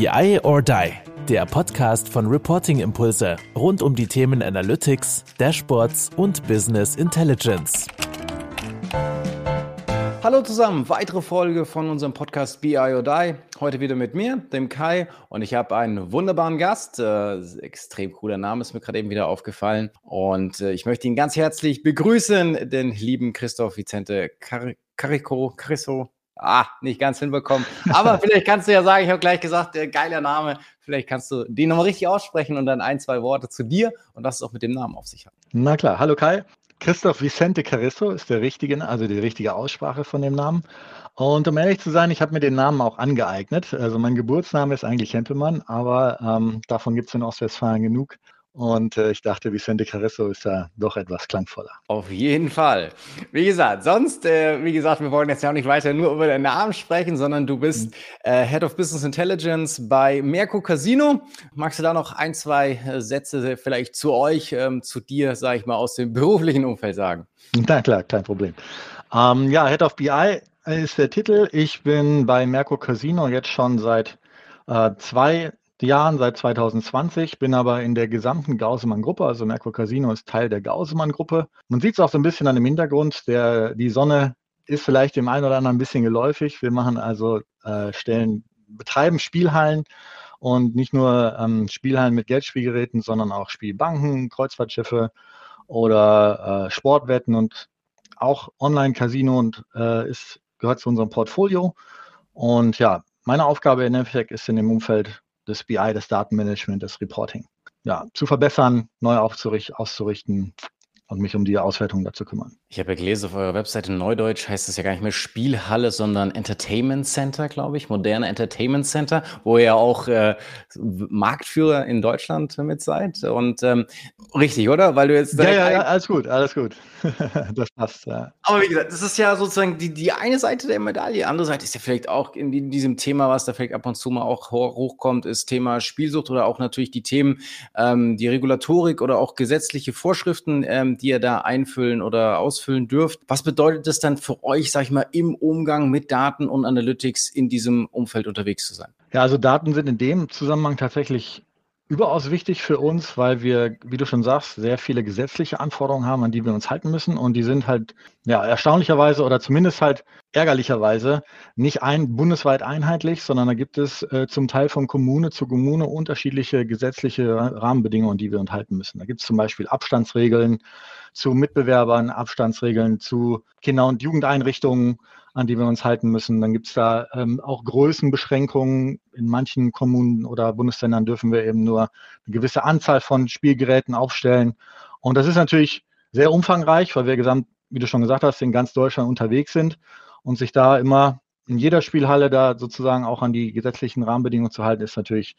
BI or Die, der Podcast von Reporting Impulse rund um die Themen Analytics, Dashboards und Business Intelligence. Hallo zusammen, weitere Folge von unserem Podcast BI or Die. Heute wieder mit mir, dem Kai, und ich habe einen wunderbaren Gast. Äh, extrem cooler Name ist mir gerade eben wieder aufgefallen. Und äh, ich möchte ihn ganz herzlich begrüßen, den lieben Christoph Vicente Car Carico, Crisso, ah, nicht ganz hinbekommen. Aber vielleicht kannst du ja sagen, ich habe gleich gesagt, äh, geiler Name. Vielleicht kannst du den nochmal richtig aussprechen und dann ein, zwei Worte zu dir und was es auch mit dem Namen auf sich hat. Na klar, hallo Kai. Christoph Vicente Caristo ist der richtige, also die richtige Aussprache von dem Namen. Und um ehrlich zu sein, ich habe mir den Namen auch angeeignet. Also mein Geburtsname ist eigentlich Hempelmann, aber ähm, davon gibt es in Ostwestfalen genug. Und äh, ich dachte, Vicente Carresso ist da doch etwas klangvoller. Auf jeden Fall. Wie gesagt, sonst, äh, wie gesagt, wir wollen jetzt ja auch nicht weiter nur über deinen Namen sprechen, sondern du bist mhm. äh, Head of Business Intelligence bei Merco Casino. Magst du da noch ein, zwei äh, Sätze vielleicht zu euch, ähm, zu dir, sage ich mal, aus dem beruflichen Umfeld sagen? Na klar, kein Problem. Ähm, ja, Head of BI ist der Titel. Ich bin bei Merco Casino jetzt schon seit äh, zwei Jahren, seit 2020, bin aber in der gesamten Gausemann-Gruppe, also Merkur Casino ist Teil der Gausemann-Gruppe. Man sieht es auch so ein bisschen an dem Hintergrund, der, die Sonne ist vielleicht dem einen oder anderen ein bisschen geläufig. Wir machen also äh, Stellen, betreiben Spielhallen und nicht nur ähm, Spielhallen mit Geldspielgeräten, sondern auch Spielbanken, Kreuzfahrtschiffe oder äh, Sportwetten und auch Online-Casino und äh, ist, gehört zu unserem Portfolio. Und ja, meine Aufgabe in Endeffekt ist in dem Umfeld des BI, des Datenmanagement, des Reporting. Ja, zu verbessern, neu auszurichten und mich um die Auswertung dazu kümmern. Ich habe ja gelesen auf eurer Webseite Neudeutsch heißt es ja gar nicht mehr Spielhalle, sondern Entertainment Center, glaube ich, moderne Entertainment Center, wo ihr auch äh, Marktführer in Deutschland mit seid. Und ähm, richtig, oder? Weil du jetzt ja, ja, ja, alles gut, alles gut. das passt. Ja. Aber wie gesagt, das ist ja sozusagen die, die eine Seite der Medaille. Die andere Seite ist ja vielleicht auch in, in diesem Thema, was da vielleicht ab und zu mal auch hochkommt, ist Thema Spielsucht oder auch natürlich die Themen, ähm, die Regulatorik oder auch gesetzliche Vorschriften, ähm, die ihr da einfüllen oder ausfüllen dürft. Was bedeutet es dann für euch, sag ich mal, im Umgang mit Daten und Analytics in diesem Umfeld unterwegs zu sein? Ja, also Daten sind in dem Zusammenhang tatsächlich überaus wichtig für uns, weil wir, wie du schon sagst, sehr viele gesetzliche Anforderungen haben, an die wir uns halten müssen. Und die sind halt, ja, erstaunlicherweise oder zumindest halt ärgerlicherweise nicht ein, bundesweit einheitlich, sondern da gibt es äh, zum Teil von Kommune zu Kommune unterschiedliche gesetzliche Rahmenbedingungen, die wir uns halten müssen. Da gibt es zum Beispiel Abstandsregeln zu Mitbewerbern, Abstandsregeln zu Kinder- und Jugendeinrichtungen, an die wir uns halten müssen. Dann gibt es da ähm, auch Größenbeschränkungen. In manchen Kommunen oder Bundesländern dürfen wir eben nur eine gewisse Anzahl von Spielgeräten aufstellen. Und das ist natürlich sehr umfangreich, weil wir gesamt, wie du schon gesagt hast, in ganz Deutschland unterwegs sind und sich da immer in jeder Spielhalle da sozusagen auch an die gesetzlichen Rahmenbedingungen zu halten, ist natürlich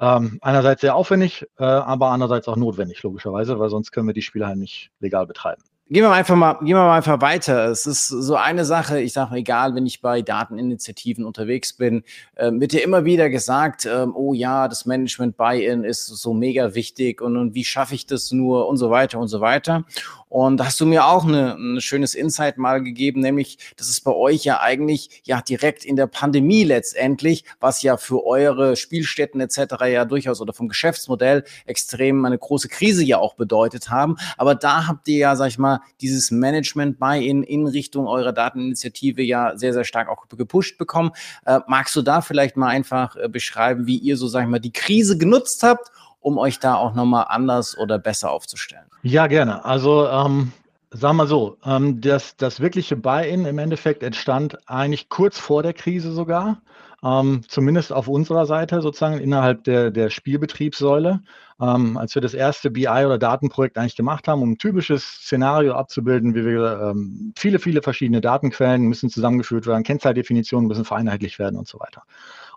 ähm, einerseits sehr aufwendig, äh, aber andererseits auch notwendig, logischerweise, weil sonst können wir die Spielhallen nicht legal betreiben. Gehen wir einfach mal, gehen wir mal einfach weiter. Es ist so eine Sache, ich sage, egal, wenn ich bei Dateninitiativen unterwegs bin, äh, wird ja immer wieder gesagt, äh, oh ja, das Management Buy-in ist so mega wichtig und, und wie schaffe ich das nur und so weiter und so weiter. Und da hast du mir auch eine, ein schönes Insight mal gegeben, nämlich, dass es bei euch ja eigentlich ja direkt in der Pandemie letztendlich, was ja für eure Spielstätten etc. ja durchaus oder vom Geschäftsmodell extrem eine große Krise ja auch bedeutet haben. Aber da habt ihr ja, sag ich mal, dieses Management bei in, in Richtung eurer Dateninitiative ja sehr, sehr stark auch gepusht bekommen. Äh, magst du da vielleicht mal einfach äh, beschreiben, wie ihr so, sag ich mal, die Krise genutzt habt um euch da auch nochmal anders oder besser aufzustellen? Ja, gerne. Also ähm, sagen wir so, ähm, das, das wirkliche Buy-in im Endeffekt entstand eigentlich kurz vor der Krise sogar. Ähm, zumindest auf unserer Seite sozusagen innerhalb der, der Spielbetriebssäule, ähm, als wir das erste BI oder Datenprojekt eigentlich gemacht haben, um ein typisches Szenario abzubilden, wie wir ähm, viele, viele verschiedene Datenquellen müssen zusammengeführt werden, Kennzahldefinitionen müssen vereinheitlicht werden und so weiter.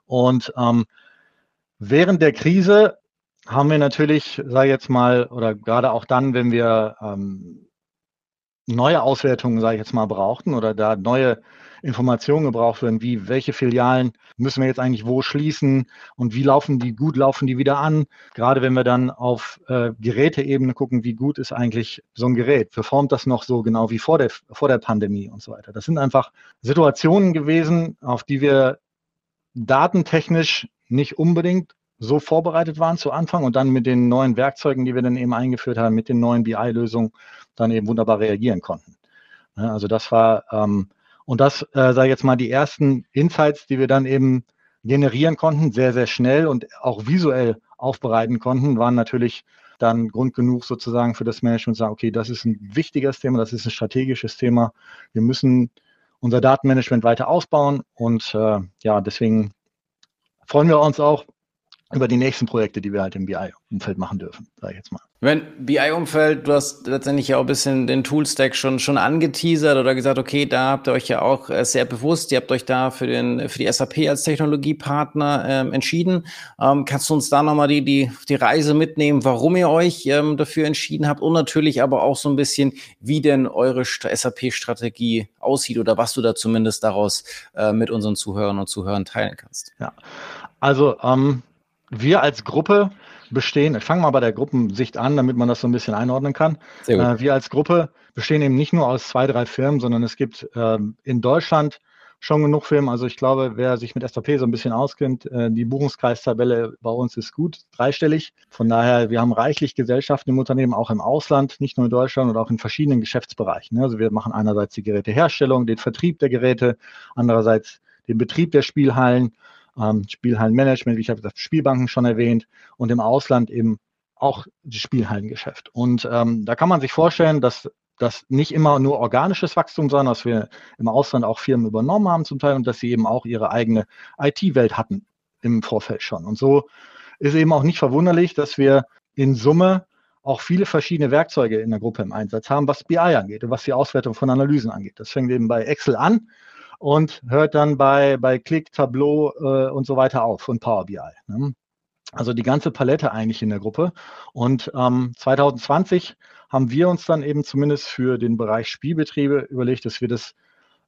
Und ähm, während der Krise haben wir natürlich, sage ich jetzt mal, oder gerade auch dann, wenn wir ähm, neue Auswertungen, sage ich jetzt mal, brauchten oder da neue Informationen gebraucht werden, wie welche Filialen müssen wir jetzt eigentlich wo schließen und wie laufen die gut, laufen die wieder an. Gerade wenn wir dann auf äh, Geräteebene gucken, wie gut ist eigentlich so ein Gerät, performt das noch so genau wie vor der, vor der Pandemie und so weiter. Das sind einfach Situationen gewesen, auf die wir datentechnisch nicht unbedingt so vorbereitet waren zu Anfang und dann mit den neuen Werkzeugen, die wir dann eben eingeführt haben, mit den neuen BI-Lösungen, dann eben wunderbar reagieren konnten. Also das war, ähm, und das, äh, sage ich jetzt mal, die ersten Insights, die wir dann eben generieren konnten, sehr, sehr schnell und auch visuell aufbereiten konnten, waren natürlich dann Grund genug sozusagen für das Management zu sagen, okay, das ist ein wichtiges Thema, das ist ein strategisches Thema. Wir müssen unser Datenmanagement weiter ausbauen und äh, ja, deswegen freuen wir uns auch, über die nächsten Projekte, die wir halt im BI-Umfeld machen dürfen, sage ich jetzt mal. Wenn BI-Umfeld, du hast letztendlich ja auch ein bisschen den Tool-Stack schon, schon angeteasert oder gesagt, okay, da habt ihr euch ja auch äh, sehr bewusst, ihr habt euch da für, den, für die SAP als Technologiepartner ähm, entschieden. Ähm, kannst du uns da nochmal die, die, die Reise mitnehmen, warum ihr euch ähm, dafür entschieden habt und natürlich aber auch so ein bisschen, wie denn eure SAP-Strategie aussieht oder was du da zumindest daraus äh, mit unseren Zuhörern und Zuhörern teilen kannst? Ja, also ähm, wir als Gruppe bestehen, ich fange mal bei der Gruppensicht an, damit man das so ein bisschen einordnen kann. Äh, wir als Gruppe bestehen eben nicht nur aus zwei, drei Firmen, sondern es gibt ähm, in Deutschland schon genug Firmen. Also ich glaube, wer sich mit SAP so ein bisschen auskennt, äh, die Buchungskreistabelle bei uns ist gut, dreistellig. Von daher, wir haben reichlich Gesellschaften im Unternehmen, auch im Ausland, nicht nur in Deutschland und auch in verschiedenen Geschäftsbereichen. Also wir machen einerseits die Geräteherstellung, den Vertrieb der Geräte, andererseits den Betrieb der Spielhallen ähm, Spielhallenmanagement, ich habe gesagt, Spielbanken schon erwähnt und im Ausland eben auch das Spielhallengeschäft. Und ähm, da kann man sich vorstellen, dass das nicht immer nur organisches Wachstum, sondern dass wir im Ausland auch Firmen übernommen haben zum Teil und dass sie eben auch ihre eigene IT-Welt hatten im Vorfeld schon. Und so ist eben auch nicht verwunderlich, dass wir in Summe auch viele verschiedene Werkzeuge in der Gruppe im Einsatz haben, was BI angeht und was die Auswertung von Analysen angeht. Das fängt eben bei Excel an und hört dann bei, bei Click, Tableau äh, und so weiter auf und Power BI. Ne? Also die ganze Palette eigentlich in der Gruppe. Und ähm, 2020 haben wir uns dann eben zumindest für den Bereich Spielbetriebe überlegt, dass wir das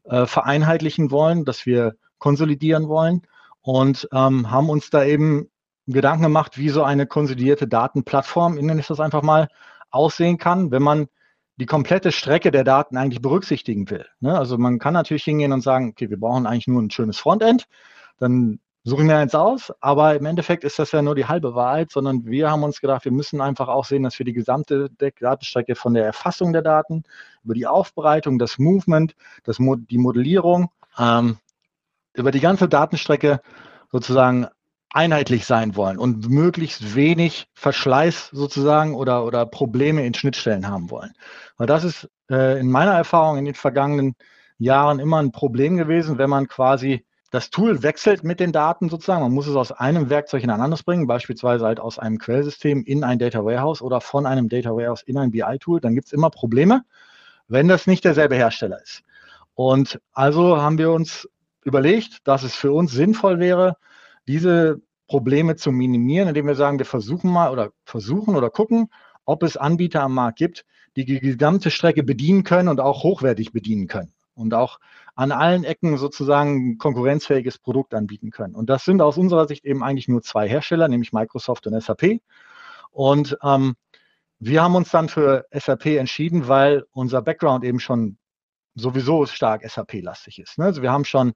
äh, vereinheitlichen wollen, dass wir konsolidieren wollen und ähm, haben uns da eben Gedanken gemacht, wie so eine konsolidierte Datenplattform, nenne ich das einfach mal, aussehen kann, wenn man die komplette Strecke der Daten eigentlich berücksichtigen will. Ne? Also man kann natürlich hingehen und sagen, okay, wir brauchen eigentlich nur ein schönes Frontend, dann suchen wir eins aus, aber im Endeffekt ist das ja nur die halbe Wahrheit, sondern wir haben uns gedacht, wir müssen einfach auch sehen, dass wir die gesamte Datenstrecke von der Erfassung der Daten über die Aufbereitung, das Movement, das Mo die Modellierung, ähm, über die ganze Datenstrecke sozusagen einheitlich sein wollen und möglichst wenig Verschleiß sozusagen oder, oder Probleme in Schnittstellen haben wollen. Weil das ist äh, in meiner Erfahrung in den vergangenen Jahren immer ein Problem gewesen, wenn man quasi das Tool wechselt mit den Daten sozusagen. Man muss es aus einem Werkzeug in ein anderes bringen, beispielsweise halt aus einem Quellsystem in ein Data Warehouse oder von einem Data Warehouse in ein BI-Tool. Dann gibt es immer Probleme, wenn das nicht derselbe Hersteller ist. Und also haben wir uns überlegt, dass es für uns sinnvoll wäre, diese Probleme zu minimieren, indem wir sagen, wir versuchen mal oder versuchen oder gucken, ob es Anbieter am Markt gibt, die die gesamte Strecke bedienen können und auch hochwertig bedienen können und auch an allen Ecken sozusagen ein konkurrenzfähiges Produkt anbieten können. Und das sind aus unserer Sicht eben eigentlich nur zwei Hersteller, nämlich Microsoft und SAP. Und ähm, wir haben uns dann für SAP entschieden, weil unser Background eben schon sowieso stark SAP-lastig ist. Ne? Also wir haben schon,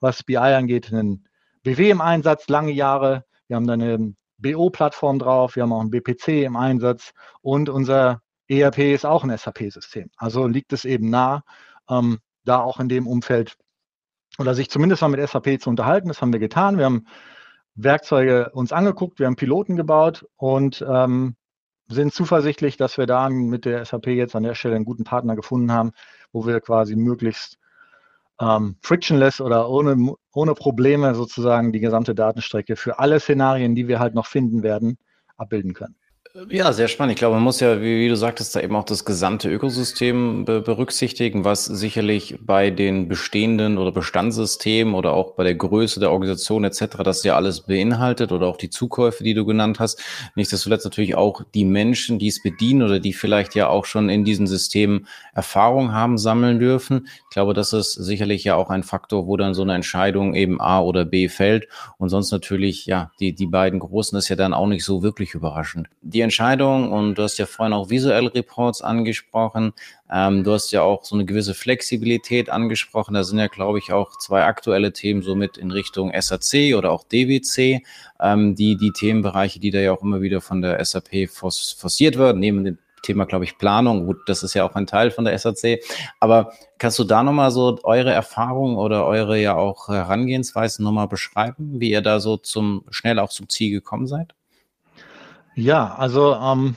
was BI angeht, einen BW im Einsatz, lange Jahre. Wir haben da eine BO-Plattform drauf, wir haben auch ein BPC im Einsatz und unser ERP ist auch ein SAP-System. Also liegt es eben nah, ähm, da auch in dem Umfeld oder sich zumindest mal mit SAP zu unterhalten. Das haben wir getan. Wir haben Werkzeuge uns angeguckt, wir haben Piloten gebaut und ähm, sind zuversichtlich, dass wir da mit der SAP jetzt an der Stelle einen guten Partner gefunden haben, wo wir quasi möglichst ähm, frictionless oder ohne, ohne Probleme sozusagen die gesamte Datenstrecke für alle Szenarien, die wir halt noch finden werden, abbilden können. Ja, sehr spannend. Ich glaube, man muss ja, wie, wie du sagtest, da eben auch das gesamte Ökosystem be berücksichtigen, was sicherlich bei den bestehenden oder Bestandssystemen oder auch bei der Größe der Organisation etc. das ja alles beinhaltet oder auch die Zukäufe, die du genannt hast. Nichtsdestotrotz natürlich auch die Menschen, die es bedienen oder die vielleicht ja auch schon in diesen Systemen Erfahrung haben sammeln dürfen. Ich glaube, das ist sicherlich ja auch ein Faktor, wo dann so eine Entscheidung eben A oder B fällt. Und sonst natürlich, ja, die, die beiden Großen ist ja dann auch nicht so wirklich überraschend. Die Entscheidung und du hast ja vorhin auch visuelle Reports angesprochen. Ähm, du hast ja auch so eine gewisse Flexibilität angesprochen. Da sind ja, glaube ich, auch zwei aktuelle Themen somit in Richtung SAC oder auch DWC, ähm, die, die Themenbereiche, die da ja auch immer wieder von der SAP forciert werden, neben den Thema, glaube ich, Planung. Gut, das ist ja auch ein Teil von der SAC. Aber kannst du da nochmal so eure Erfahrungen oder eure ja auch Herangehensweisen nochmal beschreiben, wie ihr da so zum schnell auch zum Ziel gekommen seid? Ja, also ähm,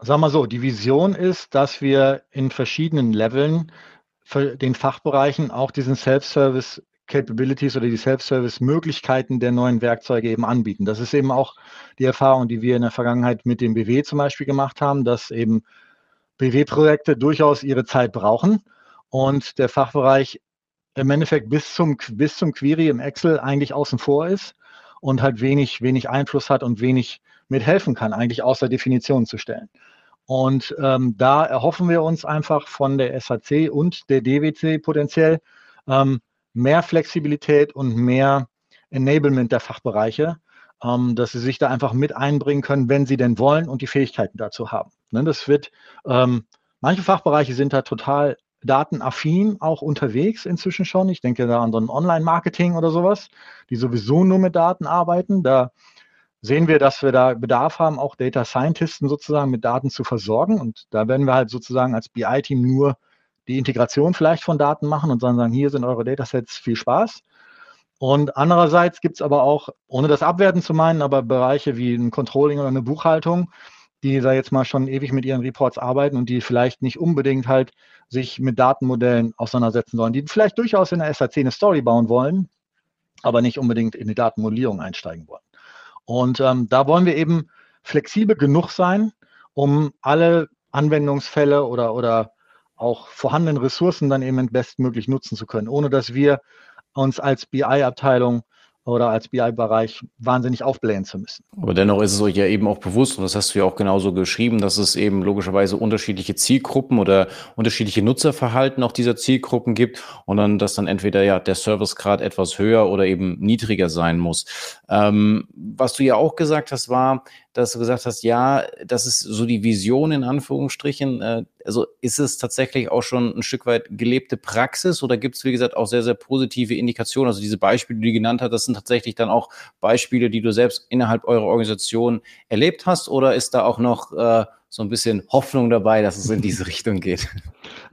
sagen wir so, die Vision ist, dass wir in verschiedenen Leveln für den Fachbereichen auch diesen Self-Service Capabilities oder die Self-Service-Möglichkeiten der neuen Werkzeuge eben anbieten. Das ist eben auch die Erfahrung, die wir in der Vergangenheit mit dem BW zum Beispiel gemacht haben, dass eben BW-Projekte durchaus ihre Zeit brauchen und der Fachbereich im Endeffekt bis zum, bis zum Query im Excel eigentlich außen vor ist und halt wenig, wenig Einfluss hat und wenig mithelfen kann, eigentlich außer Definitionen zu stellen. Und ähm, da erhoffen wir uns einfach von der SAC und der DWC potenziell, ähm, mehr Flexibilität und mehr Enablement der Fachbereiche, ähm, dass sie sich da einfach mit einbringen können, wenn sie denn wollen und die Fähigkeiten dazu haben. Ne, das wird, ähm, manche Fachbereiche sind da total datenaffin auch unterwegs inzwischen schon. Ich denke da an so ein Online-Marketing oder sowas, die sowieso nur mit Daten arbeiten. Da sehen wir, dass wir da Bedarf haben, auch Data Scientisten sozusagen mit Daten zu versorgen. Und da werden wir halt sozusagen als BI-Team nur die Integration vielleicht von Daten machen und dann sagen, hier sind eure Datasets, viel Spaß. Und andererseits gibt es aber auch, ohne das abwerten zu meinen, aber Bereiche wie ein Controlling oder eine Buchhaltung, die da jetzt mal schon ewig mit ihren Reports arbeiten und die vielleicht nicht unbedingt halt sich mit Datenmodellen auseinandersetzen sollen, die vielleicht durchaus in der SAC eine Story bauen wollen, aber nicht unbedingt in die Datenmodellierung einsteigen wollen. Und ähm, da wollen wir eben flexibel genug sein, um alle Anwendungsfälle oder, oder auch vorhandenen Ressourcen dann eben bestmöglich nutzen zu können, ohne dass wir uns als BI-Abteilung oder als BI-Bereich wahnsinnig aufblähen zu müssen. Aber dennoch ist es euch ja eben auch bewusst, und das hast du ja auch genauso geschrieben, dass es eben logischerweise unterschiedliche Zielgruppen oder unterschiedliche Nutzerverhalten auch dieser Zielgruppen gibt und dann, dass dann entweder ja der Servicegrad etwas höher oder eben niedriger sein muss. Ähm, was du ja auch gesagt hast, war, dass du gesagt hast, ja, das ist so die Vision in Anführungsstrichen. Äh, also ist es tatsächlich auch schon ein Stück weit gelebte Praxis oder gibt es, wie gesagt, auch sehr, sehr positive Indikationen? Also diese Beispiele, die du genannt hast, das sind tatsächlich dann auch Beispiele, die du selbst innerhalb eurer Organisation erlebt hast oder ist da auch noch äh, so ein bisschen Hoffnung dabei, dass es in diese Richtung geht?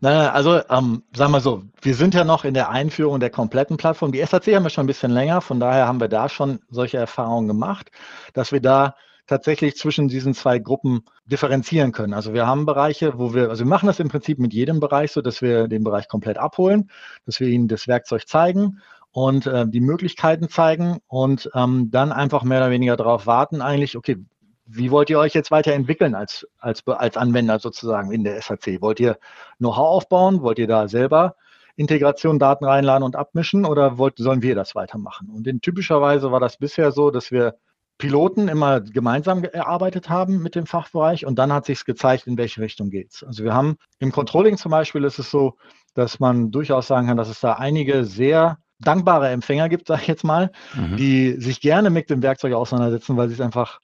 Nein, also ähm, sagen wir so, wir sind ja noch in der Einführung der kompletten Plattform. Die SAC haben wir schon ein bisschen länger, von daher haben wir da schon solche Erfahrungen gemacht, dass wir da tatsächlich zwischen diesen zwei Gruppen differenzieren können. Also wir haben Bereiche, wo wir, also wir machen das im Prinzip mit jedem Bereich so, dass wir den Bereich komplett abholen, dass wir ihnen das Werkzeug zeigen und äh, die Möglichkeiten zeigen und ähm, dann einfach mehr oder weniger darauf warten, eigentlich, okay, wie wollt ihr euch jetzt weiterentwickeln als, als, als Anwender sozusagen in der SAC? Wollt ihr Know-how aufbauen? Wollt ihr da selber Integration, Daten reinladen und abmischen oder wollt, sollen wir das weitermachen? Und in typischerweise war das bisher so, dass wir Piloten immer gemeinsam gearbeitet haben mit dem Fachbereich und dann hat sich gezeigt, in welche Richtung geht es. Also wir haben im Controlling zum Beispiel ist es so, dass man durchaus sagen kann, dass es da einige sehr dankbare Empfänger gibt, sage ich jetzt mal, mhm. die sich gerne mit dem Werkzeug auseinandersetzen, weil sie es einfach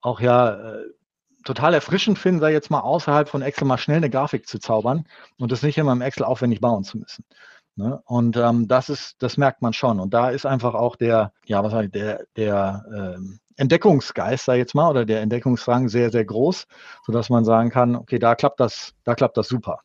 auch ja äh, total erfrischend finden, ich jetzt mal, außerhalb von Excel mal schnell eine Grafik zu zaubern und das nicht immer im Excel aufwendig bauen zu müssen. Ne? Und ähm, das ist, das merkt man schon. Und da ist einfach auch der, ja, was sag ich, der, der ähm, Entdeckungsgeist, sag ich jetzt mal, oder der Entdeckungsrang sehr, sehr groß, sodass man sagen kann, okay, da klappt das, da klappt das super.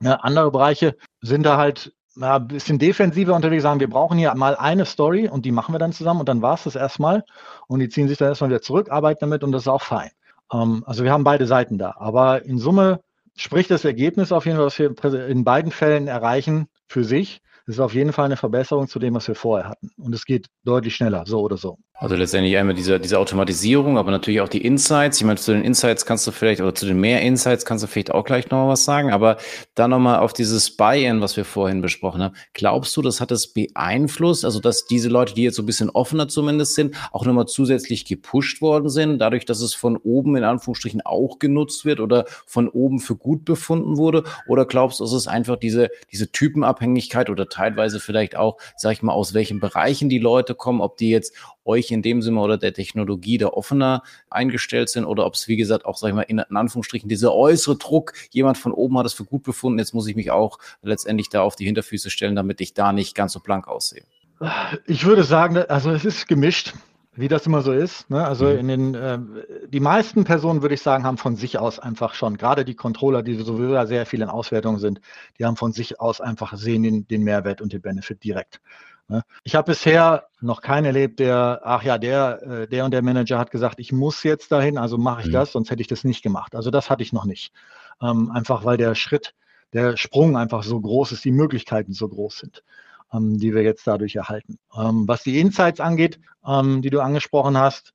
Ja, andere Bereiche sind da halt ja, ein bisschen defensiver unterwegs, sagen, wir brauchen hier mal eine Story und die machen wir dann zusammen und dann war es das erstmal und die ziehen sich dann erstmal wieder zurück, arbeiten damit und das ist auch fein. Ähm, also wir haben beide Seiten da. Aber in Summe spricht das Ergebnis auf jeden Fall, was wir in beiden Fällen erreichen, für sich. Das ist auf jeden Fall eine Verbesserung zu dem, was wir vorher hatten. Und es geht deutlich schneller, so oder so. Also letztendlich einmal diese, diese Automatisierung, aber natürlich auch die Insights. Ich meine, zu den Insights kannst du vielleicht, oder zu den mehr Insights kannst du vielleicht auch gleich noch was sagen. Aber dann nochmal auf dieses Buy-in, was wir vorhin besprochen haben. Glaubst du, das hat es beeinflusst? Also, dass diese Leute, die jetzt so ein bisschen offener zumindest sind, auch nochmal zusätzlich gepusht worden sind, dadurch, dass es von oben in Anführungsstrichen auch genutzt wird oder von oben für gut befunden wurde? Oder glaubst du, es ist einfach diese, diese Typenabhängigkeit oder teilweise vielleicht auch, sag ich mal, aus welchen Bereichen die Leute kommen, ob die jetzt euch in dem Sinne oder der Technologie da offener eingestellt sind oder ob es, wie gesagt, auch, sag ich mal, in, in Anführungsstrichen dieser äußere Druck, jemand von oben hat es für gut befunden, jetzt muss ich mich auch letztendlich da auf die Hinterfüße stellen, damit ich da nicht ganz so blank aussehe. Ich würde sagen, also es ist gemischt wie das immer so ist. Ne? Also mhm. in den äh, die meisten Personen, würde ich sagen, haben von sich aus einfach schon, gerade die Controller, die sowieso sehr viel in Auswertungen sind, die haben von sich aus einfach sehen den, den Mehrwert und den Benefit direkt. Ne? Ich habe bisher noch keinen erlebt, der, ach ja, der, äh, der und der Manager hat gesagt, ich muss jetzt dahin, also mache ich mhm. das, sonst hätte ich das nicht gemacht. Also das hatte ich noch nicht. Ähm, einfach weil der Schritt, der Sprung einfach so groß ist, die Möglichkeiten so groß sind ähm, die wir jetzt dadurch erhalten. Ähm, was die Insights angeht, ähm, die du angesprochen hast,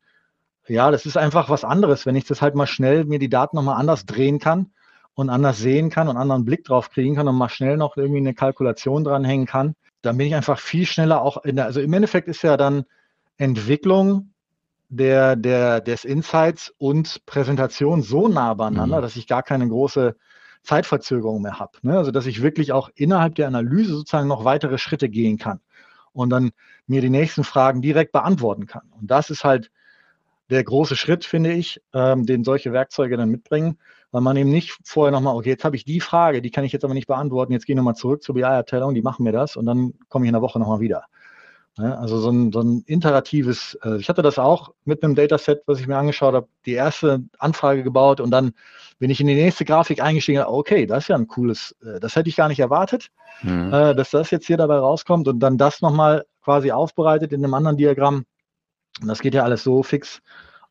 ja, das ist einfach was anderes, wenn ich das halt mal schnell mir die Daten nochmal anders drehen kann und anders sehen kann und anderen Blick drauf kriegen kann und mal schnell noch irgendwie eine Kalkulation dranhängen kann, dann bin ich einfach viel schneller auch in der, also im Endeffekt ist ja dann Entwicklung der, der, des Insights und Präsentation so nah beieinander, mhm. dass ich gar keine große Zeitverzögerung mehr habe. Ne? Also dass ich wirklich auch innerhalb der Analyse sozusagen noch weitere Schritte gehen kann und dann mir die nächsten Fragen direkt beantworten kann. Und das ist halt der große Schritt, finde ich, ähm, den solche Werkzeuge dann mitbringen, weil man eben nicht vorher nochmal, okay, jetzt habe ich die Frage, die kann ich jetzt aber nicht beantworten, jetzt gehe ich nochmal zurück zur BI-Abteilung, die machen mir das und dann komme ich in der Woche nochmal wieder. Also so ein, so ein iteratives, äh, ich hatte das auch mit einem Dataset, was ich mir angeschaut habe, die erste Anfrage gebaut und dann bin ich in die nächste Grafik eingestiegen, okay, das ist ja ein cooles, äh, das hätte ich gar nicht erwartet, mhm. Äh, dass das jetzt hier dabei rauskommt und dann das nochmal quasi aufbereitet in einem anderen Diagramm. Und das geht ja alles so fix.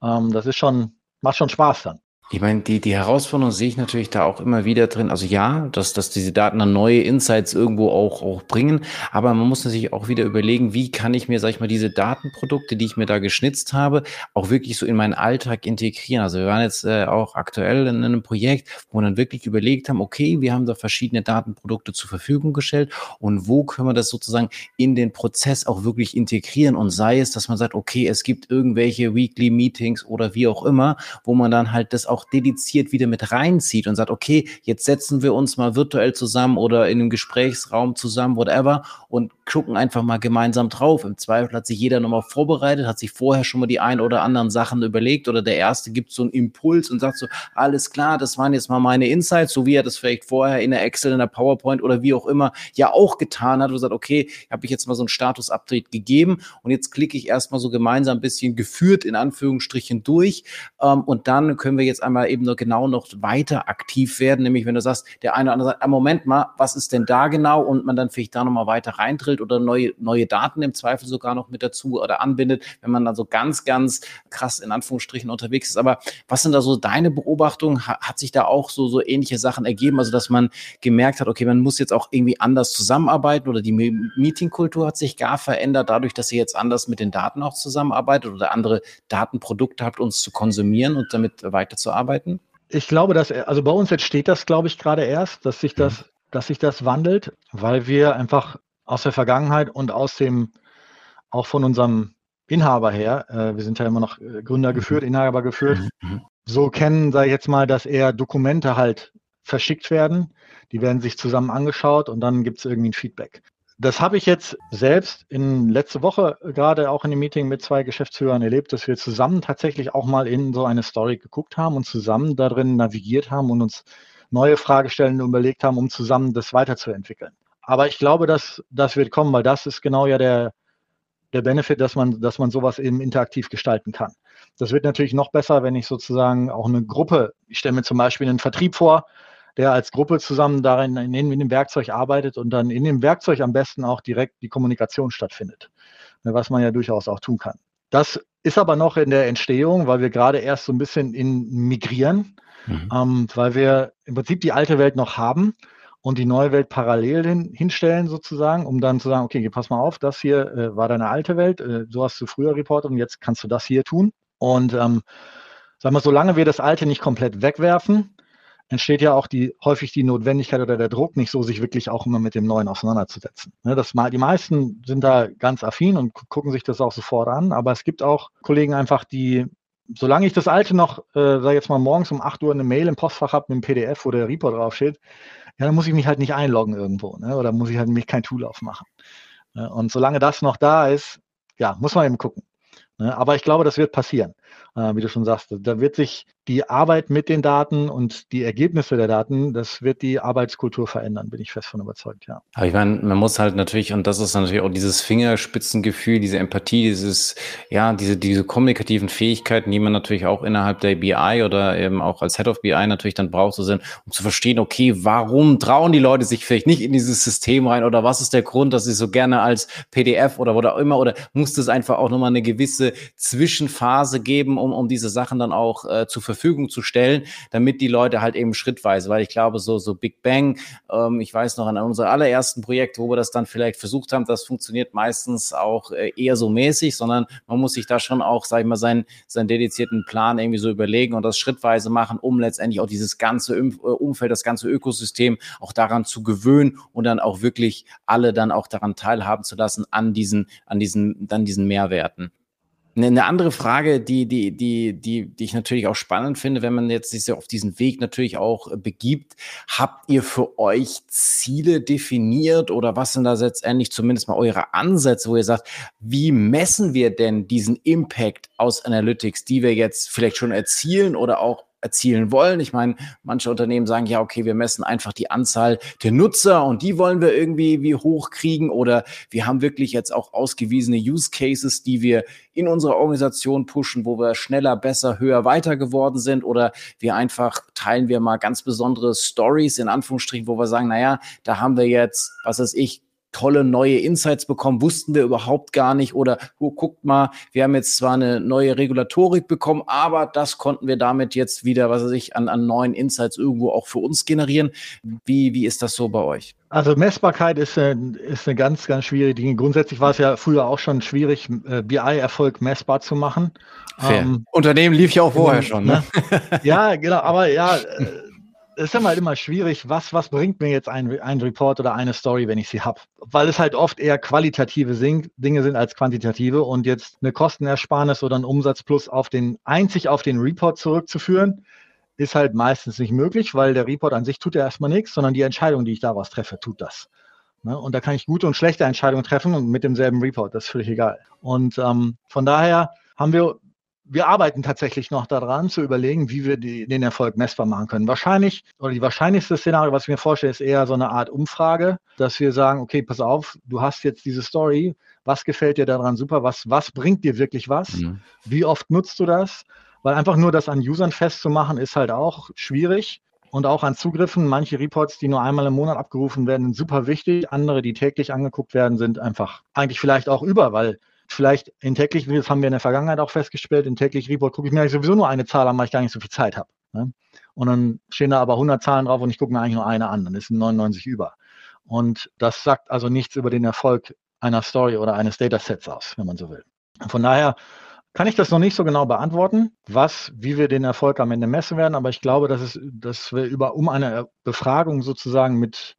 Ähm, das ist schon, macht schon Spaß dann. Ich meine, die, die Herausforderung sehe ich natürlich da auch immer wieder drin. Also ja, dass, dass diese Daten dann neue Insights irgendwo auch, auch bringen. Aber man muss natürlich auch wieder überlegen, wie kann ich mir, sag ich mal, diese Datenprodukte, die ich mir da geschnitzt habe, auch wirklich so in meinen Alltag integrieren. Also wir waren jetzt äh, auch aktuell in einem Projekt, wo wir dann wirklich überlegt haben, okay, wir haben da verschiedene Datenprodukte zur Verfügung gestellt und wo können wir das sozusagen in den Prozess auch wirklich integrieren und sei es, dass man sagt, okay, es gibt irgendwelche Weekly Meetings oder wie auch immer, wo man dann halt das auch auch dediziert wieder mit reinzieht und sagt, okay, jetzt setzen wir uns mal virtuell zusammen oder in einem Gesprächsraum zusammen, whatever, und gucken einfach mal gemeinsam drauf. Im Zweifel hat sich jeder nochmal vorbereitet, hat sich vorher schon mal die ein oder anderen Sachen überlegt oder der Erste gibt so einen Impuls und sagt so, alles klar, das waren jetzt mal meine Insights, so wie er das vielleicht vorher in der Excel, in der PowerPoint oder wie auch immer ja auch getan hat und sagt, okay, habe ich jetzt mal so ein Status-Update gegeben und jetzt klicke ich erstmal so gemeinsam ein bisschen geführt in Anführungsstrichen durch ähm, und dann können wir jetzt einmal eben nur genau noch weiter aktiv werden, nämlich wenn du sagst, der eine oder andere sagt, ah, Moment mal, was ist denn da genau und man dann vielleicht da nochmal weiter reintrillt oder neue, neue Daten im Zweifel sogar noch mit dazu oder anbindet, wenn man dann so ganz, ganz krass in Anführungsstrichen unterwegs ist. Aber was sind da so deine Beobachtungen? Hat sich da auch so, so ähnliche Sachen ergeben? Also, dass man gemerkt hat, okay, man muss jetzt auch irgendwie anders zusammenarbeiten oder die Meetingkultur hat sich gar verändert, dadurch, dass ihr jetzt anders mit den Daten auch zusammenarbeitet oder andere Datenprodukte habt, uns zu konsumieren und damit weiterzuarbeiten? Arbeiten? Ich glaube, dass, also bei uns entsteht das, glaube ich, gerade erst, dass sich das, mhm. dass sich das wandelt, weil wir einfach aus der Vergangenheit und aus dem, auch von unserem Inhaber her, äh, wir sind ja immer noch äh, Gründer mhm. geführt, Inhaber geführt, mhm. mhm. so kennen, sage ich jetzt mal, dass eher Dokumente halt verschickt werden. Die werden sich zusammen angeschaut und dann gibt es irgendwie ein Feedback. Das habe ich jetzt selbst in letzte Woche gerade auch in dem Meeting mit zwei Geschäftsführern erlebt, dass wir zusammen tatsächlich auch mal in so eine Story geguckt haben und zusammen darin navigiert haben und uns neue Fragestellungen überlegt haben, um zusammen das weiterzuentwickeln. Aber ich glaube, dass das wird kommen, weil das ist genau ja der, der Benefit, dass man, dass man sowas eben interaktiv gestalten kann. Das wird natürlich noch besser, wenn ich sozusagen auch eine Gruppe, ich stelle mir zum Beispiel einen Vertrieb vor, der als Gruppe zusammen darin in, in dem Werkzeug arbeitet und dann in dem Werkzeug am besten auch direkt die Kommunikation stattfindet, ne, was man ja durchaus auch tun kann. Das ist aber noch in der Entstehung, weil wir gerade erst so ein bisschen in migrieren, mhm. ähm, weil wir im Prinzip die alte Welt noch haben und die neue Welt parallel hin, hinstellen sozusagen, um dann zu sagen, okay, pass mal auf, das hier äh, war deine alte Welt, äh, so hast du früher reportet und jetzt kannst du das hier tun. Und ähm, sagen wir, solange wir das Alte nicht komplett wegwerfen, entsteht ja auch die, häufig die Notwendigkeit oder der Druck, nicht so sich wirklich auch immer mit dem Neuen auseinanderzusetzen. Ne, das, die meisten sind da ganz affin und gucken sich das auch sofort an, aber es gibt auch Kollegen einfach, die, solange ich das Alte noch, äh, sag jetzt mal morgens um 8 Uhr eine Mail im Postfach habe mit einem PDF, wo der Report draufsteht, ja, dann muss ich mich halt nicht einloggen irgendwo, ne? oder muss ich halt mich kein Tool aufmachen. Ne? Und solange das noch da ist, ja, muss man eben gucken. Ne? Aber ich glaube, das wird passieren, äh, wie du schon sagst. Da wird sich die Arbeit mit den Daten und die Ergebnisse der Daten, das wird die Arbeitskultur verändern, bin ich fest von überzeugt, ja. Aber ich meine, man muss halt natürlich, und das ist natürlich auch dieses Fingerspitzengefühl, diese Empathie, dieses, ja, diese, diese kommunikativen Fähigkeiten, die man natürlich auch innerhalb der BI oder eben auch als Head of BI natürlich dann braucht, so sind, um zu verstehen, okay, warum trauen die Leute sich vielleicht nicht in dieses System rein oder was ist der Grund, dass sie so gerne als PDF oder wo auch immer oder muss es einfach auch nochmal eine gewisse Zwischenphase geben, um, um diese Sachen dann auch äh, zu Verfügung zu stellen, damit die Leute halt eben schrittweise, weil ich glaube, so, so Big Bang, ähm, ich weiß noch an unser allerersten Projekt, wo wir das dann vielleicht versucht haben, das funktioniert meistens auch äh, eher so mäßig, sondern man muss sich da schon auch, sag ich mal, seinen, seinen dedizierten Plan irgendwie so überlegen und das schrittweise machen, um letztendlich auch dieses ganze äh, Umfeld, das ganze Ökosystem auch daran zu gewöhnen und dann auch wirklich alle dann auch daran teilhaben zu lassen an diesen, an diesen, dann diesen Mehrwerten. Eine andere Frage, die, die, die, die, die ich natürlich auch spannend finde, wenn man jetzt sich auf diesen Weg natürlich auch äh, begibt, habt ihr für euch Ziele definiert oder was sind da letztendlich zumindest mal eure Ansätze, wo ihr sagt, wie messen wir denn diesen Impact aus Analytics, die wir jetzt vielleicht schon erzielen oder auch erzielen wollen. Ich meine, manche Unternehmen sagen ja, okay, wir messen einfach die Anzahl der Nutzer und die wollen wir irgendwie wie hoch kriegen oder wir haben wirklich jetzt auch ausgewiesene Use Cases, die wir in unserer Organisation pushen, wo wir schneller, besser, höher, weiter geworden sind oder wir einfach teilen wir mal ganz besondere Stories in Anführungsstrichen, wo wir sagen, naja, da haben wir jetzt, was weiß ich, tolle neue Insights bekommen, wussten wir überhaupt gar nicht. Oder oh, guckt mal, wir haben jetzt zwar eine neue Regulatorik bekommen, aber das konnten wir damit jetzt wieder, was weiß ich, an, an neuen Insights irgendwo auch für uns generieren. Wie, wie ist das so bei euch? Also Messbarkeit ist, eine, ist eine ganz, ganz schwierige Dinge. Grundsätzlich war es ja früher auch schon schwierig, äh, BI-Erfolg messbar zu machen. Ähm, Unternehmen lief ja auch vorher schon. Ne? ja, genau, aber ja, es ist immer halt immer schwierig, was, was bringt mir jetzt ein, ein Report oder eine Story, wenn ich sie habe? Weil es halt oft eher qualitative Dinge sind als quantitative und jetzt eine Kostenersparnis oder ein Umsatzplus auf den, einzig auf den Report zurückzuführen, ist halt meistens nicht möglich, weil der Report an sich tut ja erstmal nichts, sondern die Entscheidung, die ich daraus treffe, tut das. Ne? Und da kann ich gute und schlechte Entscheidungen treffen und mit demselben Report, das ist völlig egal. Und ähm, von daher haben wir wir arbeiten tatsächlich noch daran, zu überlegen, wie wir die, den Erfolg messbar machen können. Wahrscheinlich, oder die wahrscheinlichste Szenario, was ich mir vorstelle, ist eher so eine Art Umfrage, dass wir sagen, okay, pass auf, du hast jetzt diese Story, was gefällt dir daran super, was, was bringt dir wirklich was, mhm. wie oft nutzt du das? Weil einfach nur das an Usern festzumachen, ist halt auch schwierig. Und auch an Zugriffen. Manche Reports, die nur einmal im Monat abgerufen werden, sind super wichtig. Andere, die täglich angeguckt werden, sind einfach eigentlich vielleicht auch über, weil vielleicht in täglich, das haben wir in der Vergangenheit auch festgestellt, in täglich Report gucke ich mir sowieso nur eine Zahl an, weil ich gar nicht so viel Zeit habe. Ne? Und dann stehen da aber 100 Zahlen drauf und ich gucke mir eigentlich nur eine an, dann ist 99 über. Und das sagt also nichts über den Erfolg einer Story oder eines Datasets aus, wenn man so will. Von daher kann ich das noch nicht so genau beantworten, was, wie wir den Erfolg am Ende messen werden, aber ich glaube, dass, es, dass wir über, um eine Befragung sozusagen mit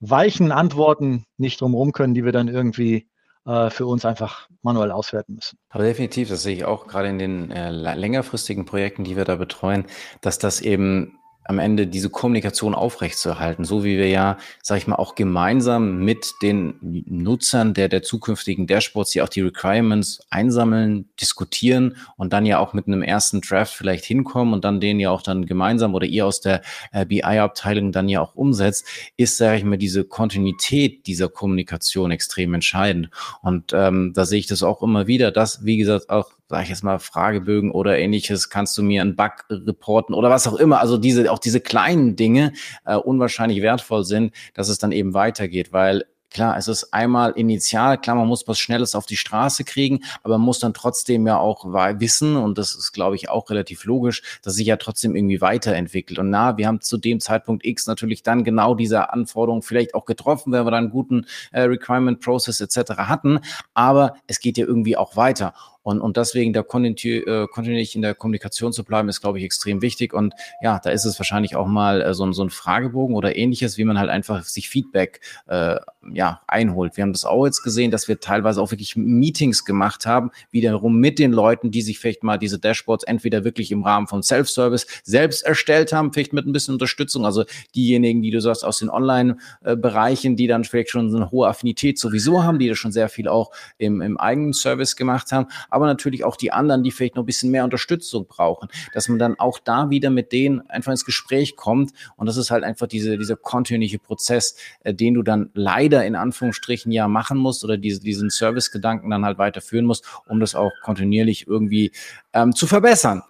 weichen Antworten nicht drumherum können, die wir dann irgendwie äh, für uns einfach manuell auswerten müssen. Aber definitiv, das sehe ich auch gerade in den äh, längerfristigen Projekten, die wir da betreuen, dass das eben am Ende diese Kommunikation aufrechtzuerhalten, so wie wir ja, sage ich mal, auch gemeinsam mit den Nutzern der, der zukünftigen Dashboards, die auch die Requirements einsammeln, diskutieren und dann ja auch mit einem ersten Draft vielleicht hinkommen und dann den ja auch dann gemeinsam oder ihr aus der äh, BI-Abteilung dann ja auch umsetzt, ist, sage ich mal, diese Kontinuität dieser Kommunikation extrem entscheidend. Und ähm, da sehe ich das auch immer wieder, dass, wie gesagt, auch sage ich jetzt mal, Fragebögen oder ähnliches, kannst du mir einen Bug reporten oder was auch immer. Also diese, auch diese kleinen Dinge äh, unwahrscheinlich wertvoll sind, dass es dann eben weitergeht, weil Klar, es ist einmal initial, klar, man muss was Schnelles auf die Straße kriegen, aber man muss dann trotzdem ja auch wissen, und das ist, glaube ich, auch relativ logisch, dass sich ja trotzdem irgendwie weiterentwickelt. Und na, wir haben zu dem Zeitpunkt X natürlich dann genau diese Anforderungen vielleicht auch getroffen, wenn wir dann einen guten äh, Requirement Process etc. hatten, aber es geht ja irgendwie auch weiter. Und, und deswegen da äh, kontinuierlich in der Kommunikation zu bleiben, ist, glaube ich, extrem wichtig. Und ja, da ist es wahrscheinlich auch mal äh, so, so ein Fragebogen oder ähnliches, wie man halt einfach sich Feedback äh, ja, einholt. Wir haben das auch jetzt gesehen, dass wir teilweise auch wirklich Meetings gemacht haben, wiederum mit den Leuten, die sich vielleicht mal diese Dashboards entweder wirklich im Rahmen von Self-Service selbst erstellt haben, vielleicht mit ein bisschen Unterstützung. Also diejenigen, die du sagst, aus den Online-Bereichen, die dann vielleicht schon so eine hohe Affinität sowieso haben, die das schon sehr viel auch im, im eigenen Service gemacht haben aber natürlich auch die anderen, die vielleicht noch ein bisschen mehr Unterstützung brauchen, dass man dann auch da wieder mit denen einfach ins Gespräch kommt und das ist halt einfach diese, dieser kontinuierliche Prozess, äh, den du dann leider in Anführungsstrichen ja machen musst oder diese, diesen Service-Gedanken dann halt weiterführen musst, um das auch kontinuierlich irgendwie ähm, zu verbessern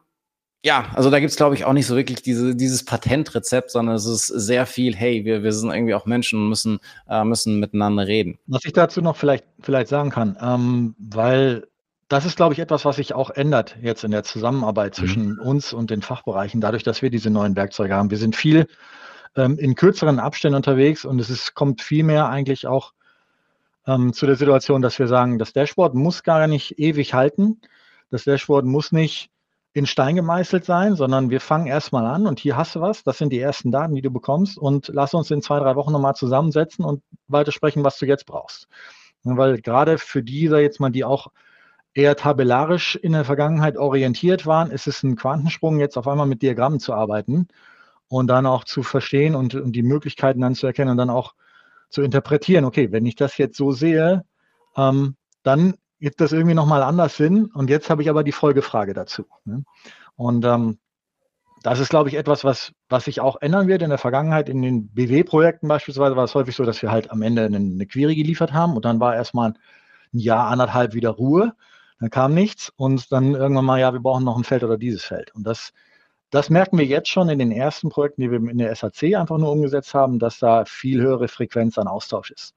ja, also da gibt's glaube ich, auch nicht so wirklich diese, dieses Patentrezept, sondern es ist sehr viel, hey, wir, wir sind irgendwie auch Menschen und müssen, äh, müssen miteinander reden. Was ich dazu noch vielleicht, vielleicht sagen kann, ähm, weil das ist, glaube ich, etwas, was sich auch ändert jetzt in der Zusammenarbeit mhm. zwischen mhm. uns und den Fachbereichen, dadurch, dass wir diese neuen Werkzeuge haben. Wir sind viel ähm, in kürzeren Abständen unterwegs und es ist, kommt viel mehr eigentlich auch ähm, zu der Situation, dass wir sagen, das Dashboard muss gar nicht ewig halten. Das Dashboard muss nicht in Stein gemeißelt sein, sondern wir fangen erstmal an und hier hast du was, das sind die ersten Daten, die du bekommst und lass uns in zwei, drei Wochen nochmal zusammensetzen und weiter sprechen, was du jetzt brauchst. Weil gerade für die, jetzt mal, die auch eher tabellarisch in der Vergangenheit orientiert waren, ist es ein Quantensprung, jetzt auf einmal mit Diagrammen zu arbeiten und dann auch zu verstehen und, und die Möglichkeiten dann zu erkennen und dann auch zu interpretieren, okay, wenn ich das jetzt so sehe, ähm, dann gibt das irgendwie nochmal anders Sinn. Und jetzt habe ich aber die Folgefrage dazu. Ne? Und ähm, das ist, glaube ich, etwas, was, was sich auch ändern wird. In der Vergangenheit, in den BW-Projekten beispielsweise, war es häufig so, dass wir halt am Ende eine, eine Query geliefert haben und dann war erstmal ein Jahr, anderthalb wieder Ruhe. Dann kam nichts und dann irgendwann mal, ja, wir brauchen noch ein Feld oder dieses Feld. Und das, das merken wir jetzt schon in den ersten Projekten, die wir in der SAC einfach nur umgesetzt haben, dass da viel höhere Frequenz an Austausch ist.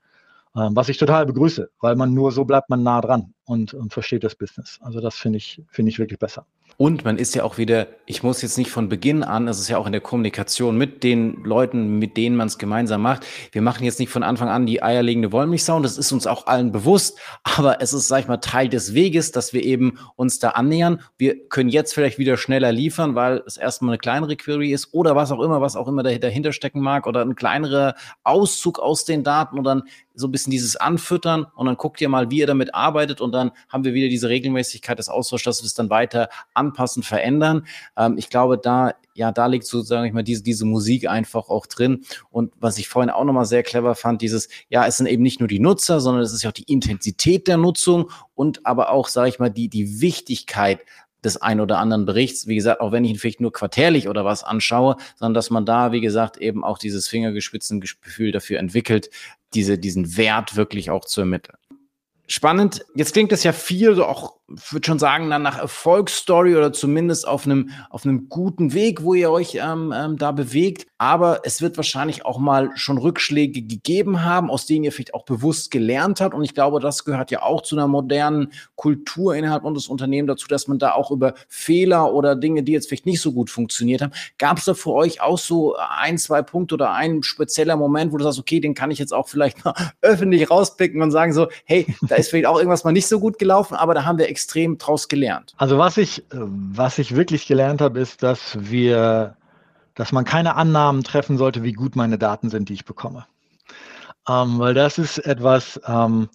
Ähm, was ich total begrüße, weil man nur so bleibt man nah dran und, und versteht das Business. Also das finde ich, finde ich wirklich besser. Und man ist ja auch wieder, ich muss jetzt nicht von Beginn an, das ist ja auch in der Kommunikation mit den Leuten, mit denen man es gemeinsam macht. Wir machen jetzt nicht von Anfang an die eierlegende Wollmilchsau, das ist uns auch allen bewusst, aber es ist, sag ich mal, Teil des Weges, dass wir eben uns da annähern. Wir können jetzt vielleicht wieder schneller liefern, weil es erstmal eine kleinere Query ist oder was auch immer, was auch immer dahinter stecken mag oder ein kleinerer Auszug aus den Daten und dann so ein bisschen dieses Anfüttern und dann guckt ihr mal, wie ihr damit arbeitet und dann haben wir wieder diese Regelmäßigkeit des Austauschs, dass wir es dann weiter anpassen, verändern. Ähm, ich glaube, da ja, da liegt sozusagen ich mal diese, diese Musik einfach auch drin. Und was ich vorhin auch nochmal sehr clever fand, dieses, ja, es sind eben nicht nur die Nutzer, sondern es ist ja auch die Intensität der Nutzung und aber auch, sage ich mal, die, die Wichtigkeit des ein oder anderen Berichts. Wie gesagt, auch wenn ich ihn vielleicht nur quartärlich oder was anschaue, sondern dass man da, wie gesagt, eben auch dieses Fingergespitzengefühl dafür entwickelt, diese, diesen Wert wirklich auch zu ermitteln. Spannend. Jetzt klingt das ja viel, so auch ich würde schon sagen, dann nach Erfolgsstory oder zumindest auf einem, auf einem guten Weg, wo ihr euch ähm, ähm, da bewegt. Aber es wird wahrscheinlich auch mal schon Rückschläge gegeben haben, aus denen ihr vielleicht auch bewusst gelernt habt. Und ich glaube, das gehört ja auch zu einer modernen Kultur innerhalb unseres Unternehmens dazu, dass man da auch über Fehler oder Dinge, die jetzt vielleicht nicht so gut funktioniert haben. Gab es da für euch auch so ein, zwei Punkte oder ein spezieller Moment, wo du sagst, okay, den kann ich jetzt auch vielleicht mal öffentlich rauspicken und sagen so, hey, da ist vielleicht auch irgendwas mal nicht so gut gelaufen, aber da haben wir extrem draus gelernt? Also was ich, was ich wirklich gelernt habe, ist, dass wir, dass man keine Annahmen treffen sollte, wie gut meine Daten sind, die ich bekomme. Ähm, weil das ist etwas, ähm,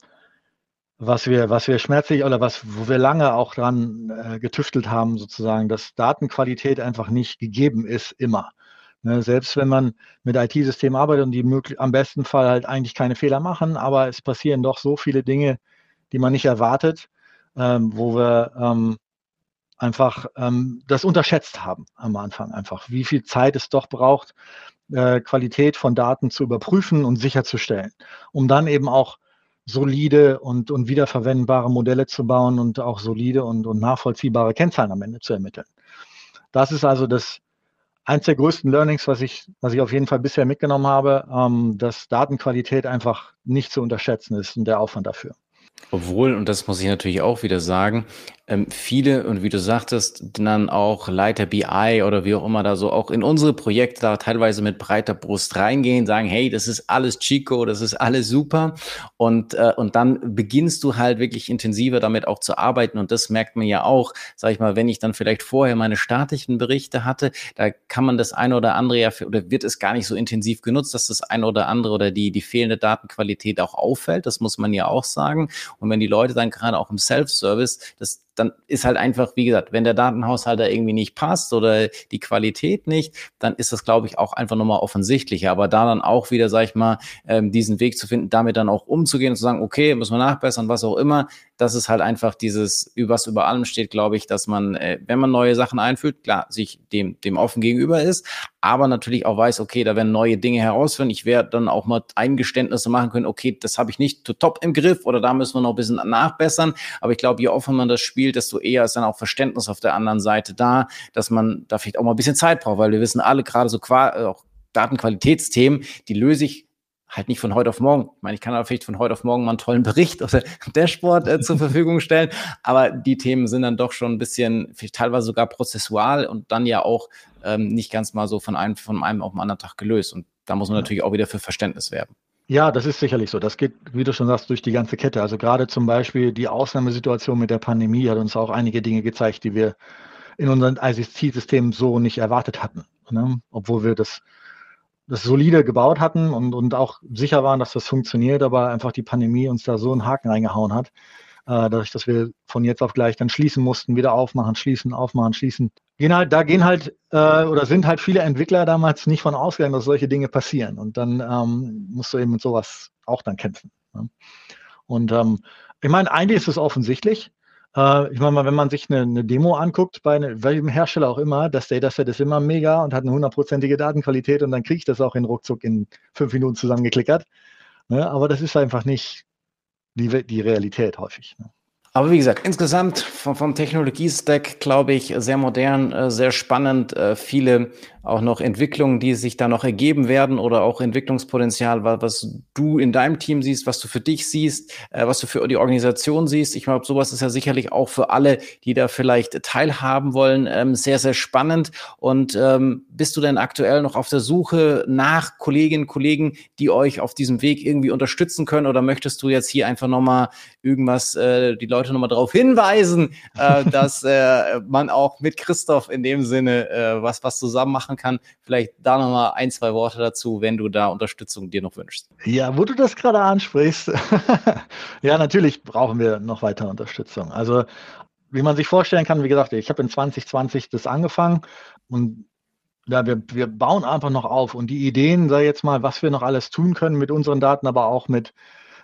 was wir, was wir schmerzlich oder was, wo wir lange auch dran äh, getüftelt haben, sozusagen, dass Datenqualität einfach nicht gegeben ist, immer. Ne, selbst wenn man mit IT-Systemen arbeitet und die möglich, am besten Fall halt eigentlich keine Fehler machen, aber es passieren doch so viele Dinge, die man nicht erwartet, ähm, wo wir ähm, einfach ähm, das unterschätzt haben am Anfang einfach, wie viel Zeit es doch braucht, äh, Qualität von Daten zu überprüfen und sicherzustellen, um dann eben auch solide und, und wiederverwendbare Modelle zu bauen und auch solide und, und nachvollziehbare Kennzahlen am Ende zu ermitteln. Das ist also das eins der größten Learnings, was ich, was ich auf jeden Fall bisher mitgenommen habe, ähm, dass Datenqualität einfach nicht zu unterschätzen ist und der Aufwand dafür. Obwohl, und das muss ich natürlich auch wieder sagen, ähm, viele, und wie du sagtest, dann auch Leiter BI oder wie auch immer da so auch in unsere Projekte da teilweise mit breiter Brust reingehen, sagen, hey, das ist alles Chico, das ist alles super. Und, äh, und dann beginnst du halt wirklich intensiver damit auch zu arbeiten. Und das merkt man ja auch, sag ich mal, wenn ich dann vielleicht vorher meine statischen Berichte hatte, da kann man das eine oder andere ja, oder wird es gar nicht so intensiv genutzt, dass das eine oder andere oder die, die fehlende Datenqualität auch auffällt. Das muss man ja auch sagen. Und wenn die Leute dann gerade auch im Self-Service, das dann ist halt einfach, wie gesagt, wenn der Datenhaushalter irgendwie nicht passt oder die Qualität nicht, dann ist das, glaube ich, auch einfach nochmal offensichtlicher. Aber da dann auch wieder, sag ich mal, ähm, diesen Weg zu finden, damit dann auch umzugehen und zu sagen, okay, müssen wir nachbessern, was auch immer, das ist halt einfach dieses, was über allem steht, glaube ich, dass man, äh, wenn man neue Sachen einführt, klar, sich dem, dem offen gegenüber ist, aber natürlich auch weiß, okay, da werden neue Dinge herausfinden. Ich werde dann auch mal Eingeständnisse machen können, okay, das habe ich nicht top im Griff oder da müssen wir noch ein bisschen nachbessern. Aber ich glaube, je offener man das spielt, desto eher ist dann auch Verständnis auf der anderen Seite da, dass man da vielleicht auch mal ein bisschen Zeit braucht, weil wir wissen alle gerade so äh, auch Datenqualitätsthemen, die löse ich halt nicht von heute auf morgen. Ich meine, ich kann aber vielleicht von heute auf morgen mal einen tollen Bericht oder Dashboard äh, zur Verfügung stellen, aber die Themen sind dann doch schon ein bisschen, teilweise sogar prozessual und dann ja auch ähm, nicht ganz mal so von einem, von einem auf den anderen Tag gelöst. Und da muss man natürlich auch wieder für Verständnis werben. Ja, das ist sicherlich so. Das geht, wie du schon sagst, durch die ganze Kette. Also gerade zum Beispiel die Ausnahmesituation mit der Pandemie hat uns auch einige Dinge gezeigt, die wir in unseren ICT-Systemen so nicht erwartet hatten. Ne? Obwohl wir das das solide gebaut hatten und, und auch sicher waren, dass das funktioniert, aber einfach die Pandemie uns da so einen Haken reingehauen hat, äh, dadurch, dass wir von jetzt auf gleich dann schließen mussten, wieder aufmachen, schließen, aufmachen, schließen. Gehen halt, da gehen halt äh, oder sind halt viele Entwickler damals nicht von ausgegangen, dass solche Dinge passieren. Und dann ähm, musst du eben mit sowas auch dann kämpfen. Ne? Und ähm, ich meine, eigentlich ist es offensichtlich. Äh, ich meine mal, wenn man sich eine, eine Demo anguckt, bei ne, welchem Hersteller auch immer, das Dataset ist immer mega und hat eine hundertprozentige Datenqualität und dann kriege ich das auch in ruckzuck in fünf Minuten zusammengeklickert. Ne? Aber das ist einfach nicht die, die Realität häufig. Ne? Aber wie gesagt, insgesamt vom, vom Technologie-Stack, glaube ich, sehr modern, äh, sehr spannend, äh, viele auch noch Entwicklungen, die sich da noch ergeben werden oder auch Entwicklungspotenzial, was du in deinem Team siehst, was du für dich siehst, äh, was du für die Organisation siehst. Ich glaube, sowas ist ja sicherlich auch für alle, die da vielleicht teilhaben wollen, ähm, sehr, sehr spannend. Und ähm, bist du denn aktuell noch auf der Suche nach Kolleginnen Kollegen, die euch auf diesem Weg irgendwie unterstützen können? Oder möchtest du jetzt hier einfach nochmal irgendwas, die Leute nochmal darauf hinweisen, äh, dass äh, man auch mit Christoph in dem Sinne äh, was, was zusammen machen machen kann. Vielleicht da nochmal ein, zwei Worte dazu, wenn du da Unterstützung dir noch wünschst. Ja, wo du das gerade ansprichst. ja, natürlich brauchen wir noch weitere Unterstützung. Also, wie man sich vorstellen kann, wie gesagt, ich habe in 2020 das angefangen und ja, wir, wir bauen einfach noch auf und die Ideen, sei jetzt mal, was wir noch alles tun können mit unseren Daten, aber auch mit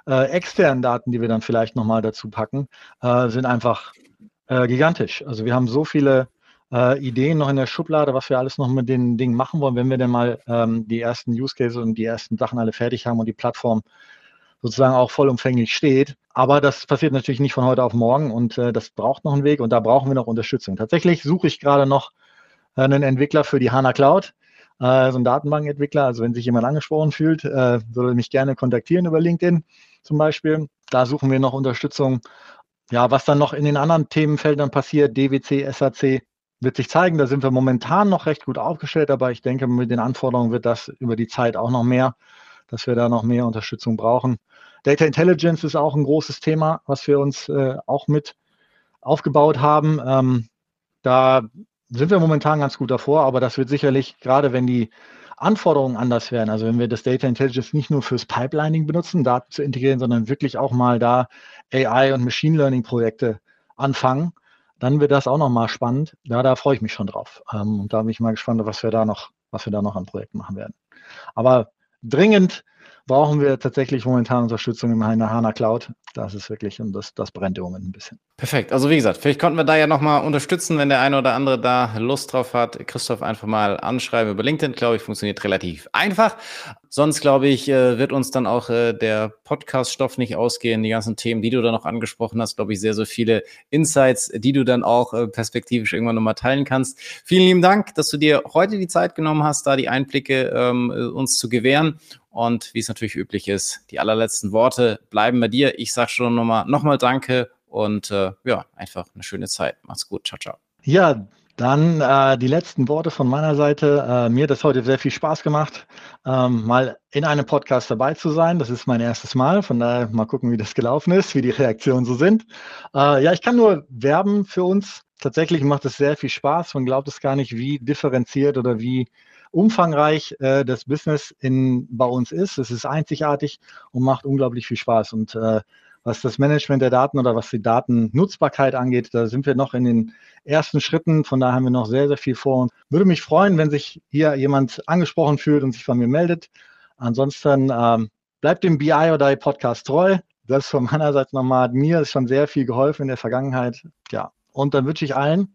äh, externen Daten, die wir dann vielleicht nochmal dazu packen, äh, sind einfach äh, gigantisch. Also wir haben so viele äh, Ideen noch in der Schublade, was wir alles noch mit den Dingen machen wollen, wenn wir denn mal ähm, die ersten Use Cases und die ersten Sachen alle fertig haben und die Plattform sozusagen auch vollumfänglich steht. Aber das passiert natürlich nicht von heute auf morgen und äh, das braucht noch einen Weg und da brauchen wir noch Unterstützung. Tatsächlich suche ich gerade noch äh, einen Entwickler für die HANA Cloud, äh, so ein Datenbankentwickler. Also wenn sich jemand angesprochen fühlt, äh, er mich gerne kontaktieren über LinkedIn zum Beispiel. Da suchen wir noch Unterstützung. Ja, was dann noch in den anderen Themenfeldern passiert, DWC, SAC, wird sich zeigen. Da sind wir momentan noch recht gut aufgestellt, aber ich denke, mit den Anforderungen wird das über die Zeit auch noch mehr, dass wir da noch mehr Unterstützung brauchen. Data Intelligence ist auch ein großes Thema, was wir uns äh, auch mit aufgebaut haben. Ähm, da sind wir momentan ganz gut davor, aber das wird sicherlich, gerade wenn die Anforderungen anders werden, also wenn wir das Data Intelligence nicht nur fürs Pipelining benutzen, Daten zu integrieren, sondern wirklich auch mal da AI und Machine Learning Projekte anfangen, dann wird das auch nochmal spannend. Ja, da freue ich mich schon drauf. Ähm, und da bin ich mal gespannt, was wir da noch, was wir da noch an Projekten machen werden. Aber dringend brauchen wir tatsächlich momentan Unterstützung im HANA Cloud. Das ist wirklich, und das, das brennt im Moment ein bisschen. Perfekt. Also wie gesagt, vielleicht konnten wir da ja nochmal unterstützen, wenn der eine oder andere da Lust drauf hat. Christoph einfach mal anschreiben über LinkedIn, glaube ich, funktioniert relativ einfach. Sonst, glaube ich, äh, wird uns dann auch äh, der Podcast-Stoff nicht ausgehen. Die ganzen Themen, die du da noch angesprochen hast, glaube ich, sehr, sehr viele Insights, die du dann auch äh, perspektivisch irgendwann nochmal teilen kannst. Vielen lieben Dank, dass du dir heute die Zeit genommen hast, da die Einblicke ähm, uns zu gewähren. Und wie es natürlich üblich ist, die allerletzten Worte bleiben bei dir. Ich sage schon nochmal noch Danke und äh, ja, einfach eine schöne Zeit. Mach's gut. Ciao, ciao. Ja, dann äh, die letzten Worte von meiner Seite. Äh, mir hat es heute sehr viel Spaß gemacht, ähm, mal in einem Podcast dabei zu sein. Das ist mein erstes Mal. Von daher mal gucken, wie das gelaufen ist, wie die Reaktionen so sind. Äh, ja, ich kann nur werben für uns. Tatsächlich macht es sehr viel Spaß. Man glaubt es gar nicht, wie differenziert oder wie umfangreich äh, das Business in, bei uns ist. Es ist einzigartig und macht unglaublich viel Spaß. Und äh, was das Management der Daten oder was die Datennutzbarkeit angeht, da sind wir noch in den ersten Schritten. Von daher haben wir noch sehr, sehr viel vor uns. Würde mich freuen, wenn sich hier jemand angesprochen fühlt und sich von mir meldet. Ansonsten ähm, bleibt dem BI oder Podcast treu. Das von meiner Seite nochmal. Mir ist schon sehr viel geholfen in der Vergangenheit. Ja, und dann wünsche ich allen